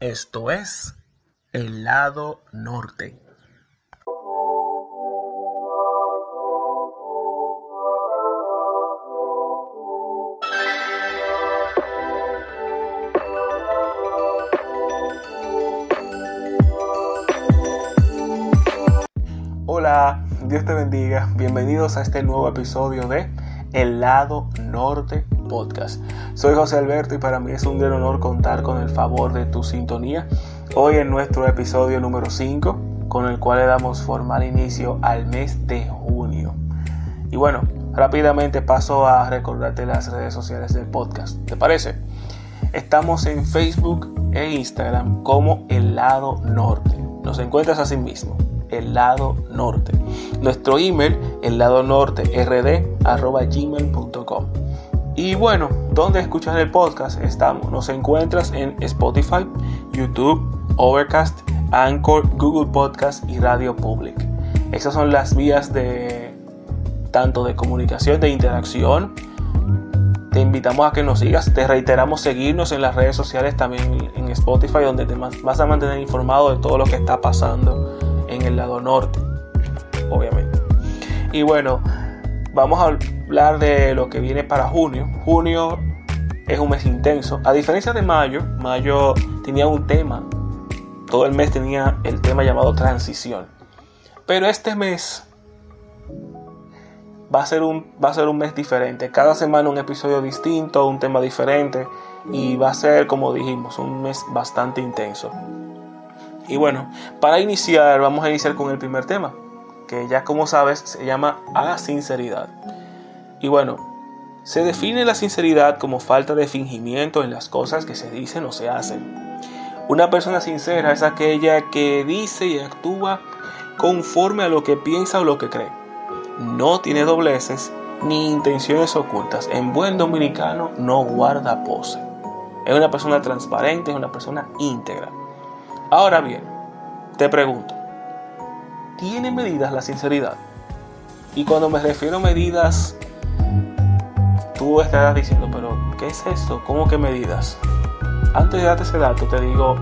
Esto es el lado norte. Hola, Dios te bendiga. Bienvenidos a este nuevo episodio de El lado norte podcast. Soy José Alberto y para mí es un gran honor contar con el favor de tu sintonía. Hoy en nuestro episodio número 5, con el cual le damos formal inicio al mes de junio. Y bueno, rápidamente paso a recordarte las redes sociales del podcast. ¿Te parece? Estamos en Facebook e Instagram como El Lado Norte. Nos encuentras así mismo el lado norte. Nuestro email, el lado norte rd gmail.com. Y bueno, ¿dónde escuchas el podcast? Estamos, nos encuentras en Spotify, YouTube, Overcast, Anchor, Google Podcast y Radio Public. Esas son las vías de tanto de comunicación, de interacción. Te invitamos a que nos sigas. Te reiteramos seguirnos en las redes sociales, también en Spotify, donde te vas a mantener informado de todo lo que está pasando en el lado norte, obviamente. Y bueno, vamos a hablar de lo que viene para junio. Junio es un mes intenso. A diferencia de mayo, mayo tenía un tema. Todo el mes tenía el tema llamado transición. Pero este mes va a ser un, va a ser un mes diferente. Cada semana un episodio distinto, un tema diferente. Y va a ser, como dijimos, un mes bastante intenso. Y bueno, para iniciar, vamos a iniciar con el primer tema, que ya como sabes se llama a sinceridad. Y bueno, se define la sinceridad como falta de fingimiento en las cosas que se dicen o se hacen. Una persona sincera es aquella que dice y actúa conforme a lo que piensa o lo que cree. No tiene dobleces ni intenciones ocultas. En buen dominicano no guarda pose. Es una persona transparente, es una persona íntegra. Ahora bien, te pregunto, ¿tiene medidas la sinceridad? Y cuando me refiero a medidas, tú estarás diciendo, pero ¿qué es esto? ¿Cómo que medidas? Antes de darte ese dato, te digo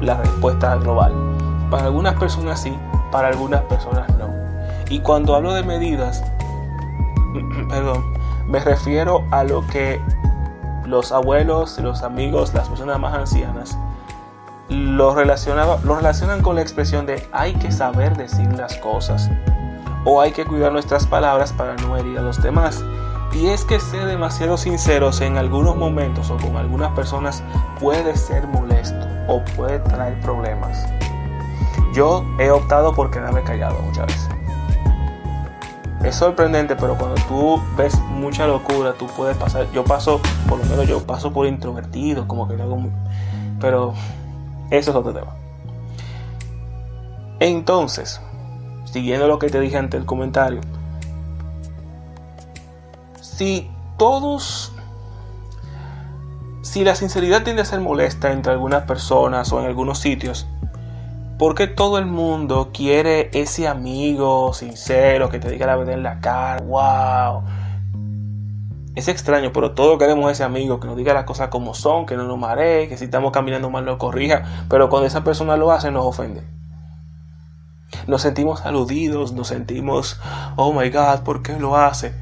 la respuesta global. Para algunas personas sí, para algunas personas no. Y cuando hablo de medidas, perdón, me refiero a lo que los abuelos, los amigos, las personas más ancianas lo, lo relacionan con la expresión de hay que saber decir las cosas o hay que cuidar nuestras palabras para no herir a los demás. Y es que ser demasiado sinceros en algunos momentos o con algunas personas puede ser molesto o puede traer problemas. Yo he optado por quedarme callado muchas veces. Es sorprendente, pero cuando tú ves mucha locura, tú puedes pasar. Yo paso, por lo menos yo paso por introvertido, como que hago. Pero eso es otro tema. Entonces, siguiendo lo que te dije ante el comentario, si todos, si la sinceridad tiende a ser molesta entre algunas personas o en algunos sitios, ¿por qué todo el mundo quiere ese amigo sincero que te diga la verdad en la cara? ¡Wow! Es extraño, pero todos queremos ese amigo que nos diga las cosas como son, que no nos maree, que si estamos caminando mal nos corrija, pero cuando esa persona lo hace nos ofende. Nos sentimos aludidos, nos sentimos, oh my God, ¿por qué lo hace?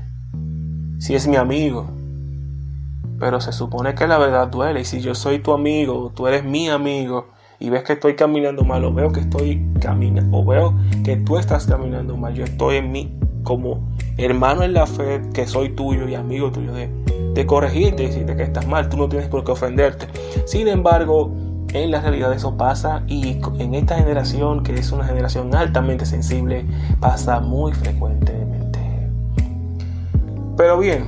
Si es mi amigo. Pero se supone que la verdad duele y si yo soy tu amigo, tú eres mi amigo y ves que estoy caminando mal o veo que estoy caminando o veo que tú estás caminando mal, yo estoy en mí como hermano en la fe que soy tuyo y amigo tuyo de, de corregirte y decirte que estás mal, tú no tienes por qué ofenderte. Sin embargo, en la realidad eso pasa y en esta generación, que es una generación altamente sensible, pasa muy frecuentemente. Pero bien,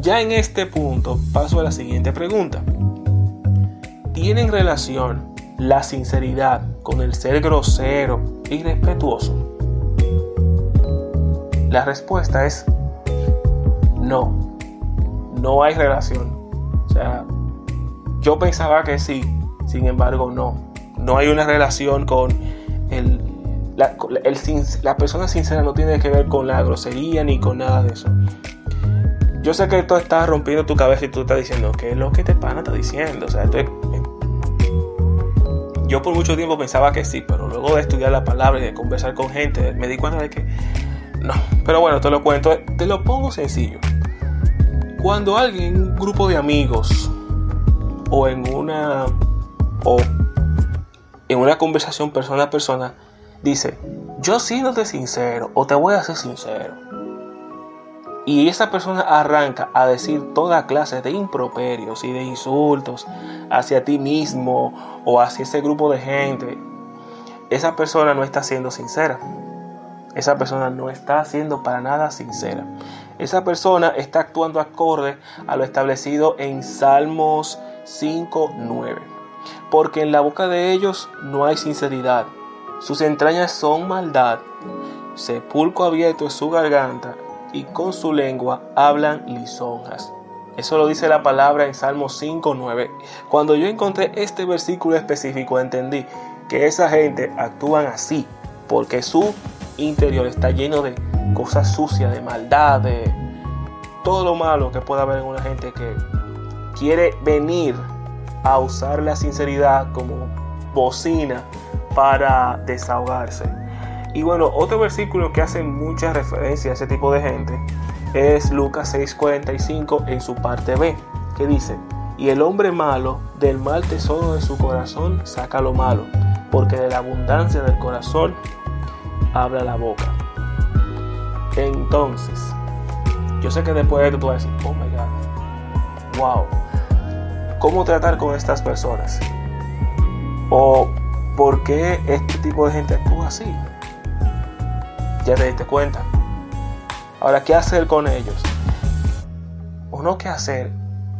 ya en este punto paso a la siguiente pregunta. ¿Tienen relación la sinceridad con el ser grosero y respetuoso? La respuesta es no. No hay relación. O sea, yo pensaba que sí, sin embargo no. No hay una relación con el, la, persona sincera no tiene que ver con la grosería ni con nada de eso. Yo sé que esto está rompiendo tu cabeza y tú estás diciendo, ¿qué es lo que te pana está diciendo? O sea, esto Yo por mucho tiempo pensaba que sí, pero luego de estudiar la palabra y de conversar con gente, me di cuenta de que no. Pero bueno, te lo cuento, te lo pongo sencillo. Cuando alguien, un grupo de amigos, o en una o en una conversación persona a persona, dice, yo siéndote sincero, o te voy a ser sincero. Y esa persona arranca a decir toda clase de improperios y de insultos hacia ti mismo o hacia ese grupo de gente. Esa persona no está siendo sincera. Esa persona no está siendo para nada sincera. Esa persona está actuando acorde a lo establecido en Salmos 5.9. Porque en la boca de ellos no hay sinceridad. Sus entrañas son maldad. Sepulcro abierto es su garganta y con su lengua hablan lisonjas. Eso lo dice la palabra en Salmos 5.9. Cuando yo encontré este versículo específico entendí que esa gente actúan así porque su interior está lleno de cosas sucias, de maldad, de todo lo malo que pueda haber en una gente que quiere venir a usar la sinceridad como bocina para desahogarse. Y bueno, otro versículo que hace mucha referencia a ese tipo de gente es Lucas 6:45 en su parte B, que dice, y el hombre malo del mal tesoro de su corazón saca lo malo, porque de la abundancia del corazón habla la boca. Entonces, yo sé que después de esto tú vas a decir, oh my god, wow, ¿cómo tratar con estas personas? ¿O por qué este tipo de gente actúa así? Ya te diste cuenta. Ahora, ¿qué hacer con ellos? ¿O no qué hacer?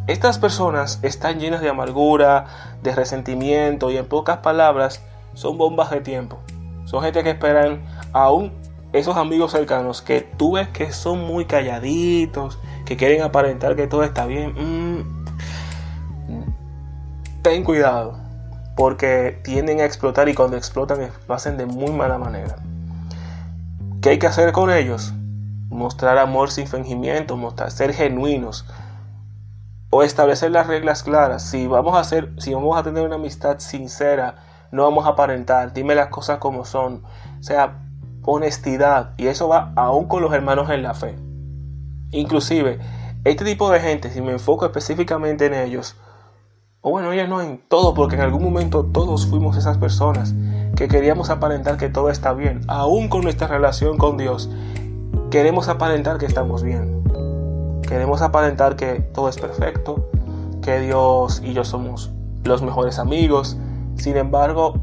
Estas personas están llenas de amargura, de resentimiento y en pocas palabras son bombas de tiempo. Son gente que esperan aún esos amigos cercanos que tú ves que son muy calladitos, que quieren aparentar que todo está bien. Mm, ten cuidado, porque tienden a explotar y cuando explotan lo hacen de muy mala manera. ¿Qué hay que hacer con ellos? Mostrar amor sin fingimiento, mostrar ser genuinos o establecer las reglas claras. Si vamos a hacer, si vamos a tener una amistad sincera, no vamos a aparentar, dime las cosas como son. O sea, honestidad. Y eso va aún con los hermanos en la fe. Inclusive, este tipo de gente, si me enfoco específicamente en ellos, o bueno, ellos no en todo, porque en algún momento todos fuimos esas personas que queríamos aparentar que todo está bien. Aún con nuestra relación con Dios, queremos aparentar que estamos bien. Queremos aparentar que todo es perfecto, que Dios y yo somos los mejores amigos. Sin embargo,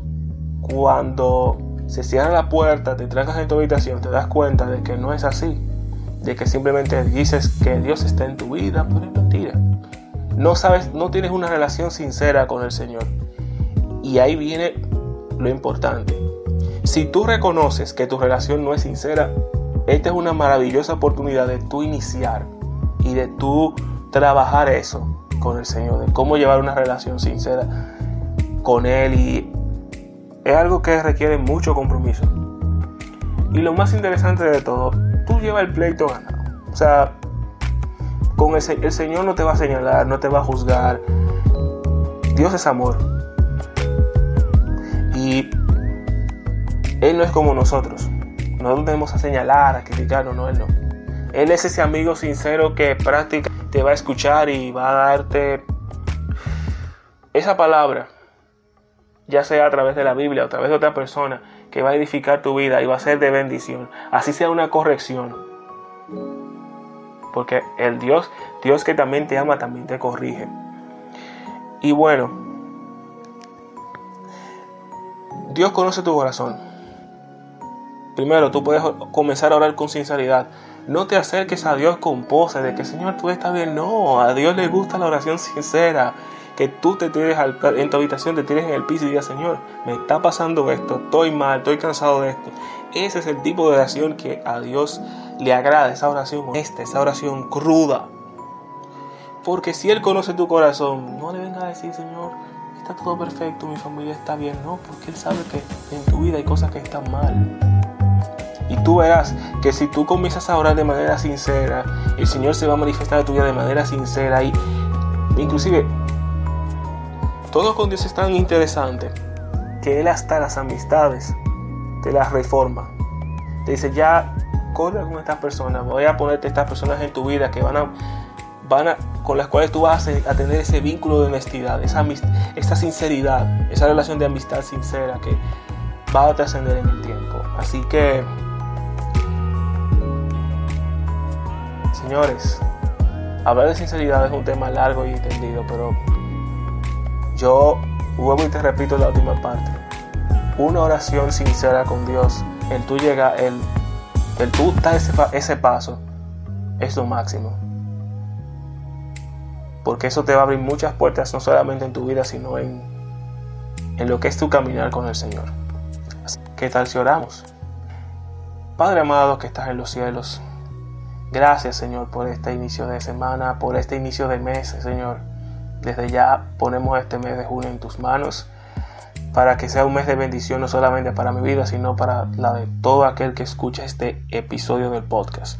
cuando se cierra la puerta, te trancas en tu habitación, te das cuenta de que no es así, de que simplemente dices que Dios está en tu vida, pero es mentira. No sabes, no tienes una relación sincera con el Señor. Y ahí viene lo importante. Si tú reconoces que tu relación no es sincera, esta es una maravillosa oportunidad de tú iniciar y de tú trabajar eso con el Señor, de cómo llevar una relación sincera con Él y es algo que requiere mucho compromiso. Y lo más interesante de todo, tú llevas el pleito ganado. O sea, con el, Señor no te va a señalar, no te va a juzgar. Dios es amor. Y Él no es como nosotros. Nosotros tenemos a señalar, a criticar, no, Él no. Él es ese amigo sincero que prácticamente te va a escuchar y va a darte esa palabra ya sea a través de la Biblia o a través de otra persona, que va a edificar tu vida y va a ser de bendición. Así sea una corrección. Porque el Dios, Dios que también te ama, también te corrige. Y bueno, Dios conoce tu corazón. Primero, tú puedes comenzar a orar con sinceridad. No te acerques a Dios con pose de que Señor tú estás bien. No, a Dios le gusta la oración sincera que tú te tires en tu habitación, te tires en el piso y digas, Señor, me está pasando esto, estoy mal, estoy cansado de esto. Ese es el tipo de oración que a Dios le agrada, esa oración honesta, esa oración cruda. Porque si Él conoce tu corazón, no le venga a decir, Señor, está todo perfecto, mi familia está bien, no, porque Él sabe que en tu vida hay cosas que están mal. Y tú verás que si tú comienzas a orar de manera sincera, el Señor se va a manifestar en tu vida de manera sincera y inclusive todo con Dios es tan interesante que Él hasta las amistades te las reforma. Te dice, ya corre con estas personas, voy a ponerte estas personas en tu vida que van a, van a, con las cuales tú vas a tener ese vínculo de honestidad, esa, esa sinceridad, esa relación de amistad sincera que va a trascender en el tiempo. Así que, señores, hablar de sinceridad es un tema largo y entendido, pero yo vuelvo y te repito la última parte. Una oración sincera con Dios, el tú llega, el, el tú dar ese, ese paso, es lo máximo. Porque eso te va a abrir muchas puertas, no solamente en tu vida, sino en, en lo que es tu caminar con el Señor. ¿Qué tal si oramos? Padre amado que estás en los cielos, gracias Señor por este inicio de semana, por este inicio de mes, Señor. Desde ya ponemos este mes de junio en tus manos para que sea un mes de bendición no solamente para mi vida, sino para la de todo aquel que escucha este episodio del podcast.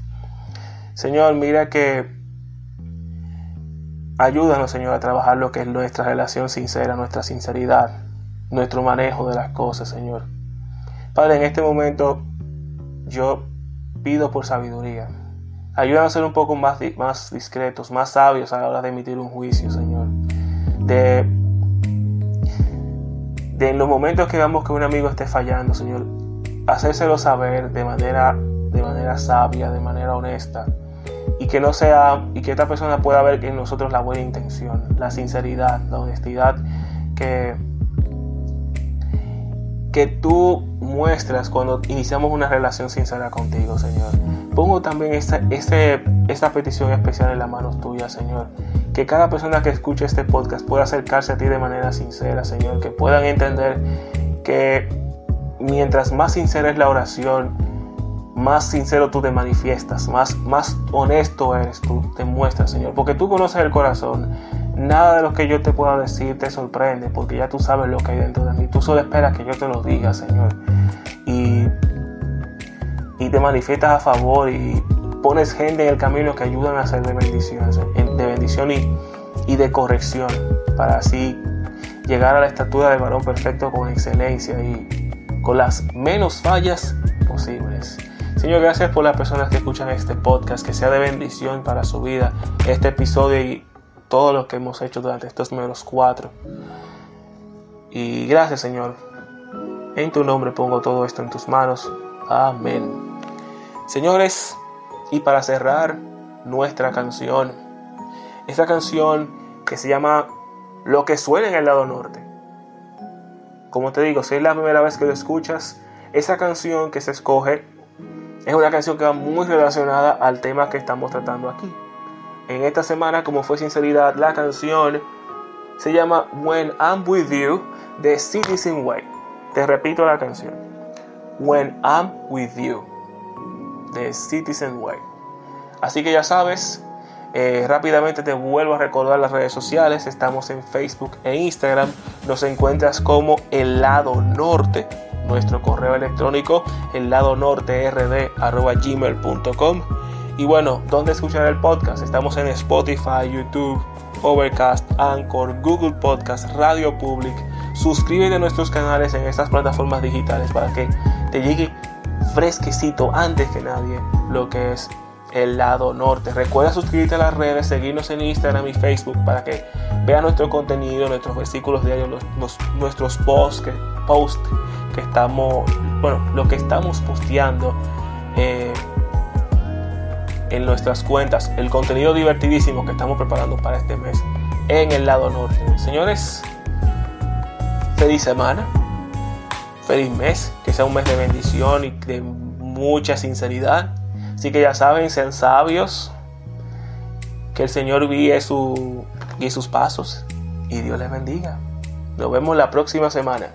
Señor, mira que ayúdanos, Señor, a trabajar lo que es nuestra relación sincera, nuestra sinceridad, nuestro manejo de las cosas, Señor. Padre, en este momento yo pido por sabiduría. Ayúdanos a ser un poco más, más discretos, más sabios a la hora de emitir un juicio, Señor. De, de en los momentos que vemos que un amigo esté fallando, Señor, hacérselo saber de manera, de manera sabia, de manera honesta. Y que no sea, y que esta persona pueda ver en nosotros la buena intención, la sinceridad, la honestidad que, que tú muestras cuando iniciamos una relación sincera contigo, Señor. Pongo también esta, esta petición especial en las manos tuyas, Señor. Que cada persona que escuche este podcast pueda acercarse a ti de manera sincera, Señor. Que puedan entender que mientras más sincera es la oración, más sincero tú te manifiestas, más, más honesto eres tú, te muestras, Señor. Porque tú conoces el corazón Nada de lo que yo te pueda decir te sorprende porque ya tú sabes lo que hay dentro de mí. Tú solo esperas que yo te lo diga, Señor. Y, y te manifiestas a favor y pones gente en el camino que ayudan a ser de bendición, de bendición y, y de corrección para así llegar a la estatura del varón perfecto con excelencia y con las menos fallas posibles. Señor, gracias por las personas que escuchan este podcast, que sea de bendición para su vida este episodio y todo lo que hemos hecho durante estos números cuatro. Y gracias Señor. En tu nombre pongo todo esto en tus manos. Amén. Señores, y para cerrar nuestra canción, esta canción que se llama Lo que suena en el lado norte. Como te digo, si es la primera vez que lo escuchas, esa canción que se escoge es una canción que va muy relacionada al tema que estamos tratando aquí en esta semana, como fue sinceridad, la canción se llama When I'm With You de Citizen Way. Te repito la canción. When I'm With You de Citizen Way. Así que ya sabes, eh, rápidamente te vuelvo a recordar las redes sociales. Estamos en Facebook e Instagram. Nos encuentras como El Lado Norte. Nuestro correo electrónico, el lado norte gmail.com y bueno, ¿dónde escuchar el podcast? Estamos en Spotify, YouTube, Overcast, Anchor, Google Podcast, Radio Public. Suscríbete a nuestros canales en estas plataformas digitales para que te llegue fresquecito antes que nadie lo que es el lado norte. Recuerda suscribirte a las redes, seguirnos en Instagram y Facebook para que vean nuestro contenido, nuestros versículos diarios, nuestros posts que, post que estamos, bueno, lo que estamos posteando. Eh, en nuestras cuentas el contenido divertidísimo que estamos preparando para este mes en el lado norte. Señores, feliz semana, feliz mes, que sea un mes de bendición y de mucha sinceridad. Así que ya saben, sean sabios, que el Señor guíe, su, guíe sus pasos y Dios les bendiga. Nos vemos la próxima semana.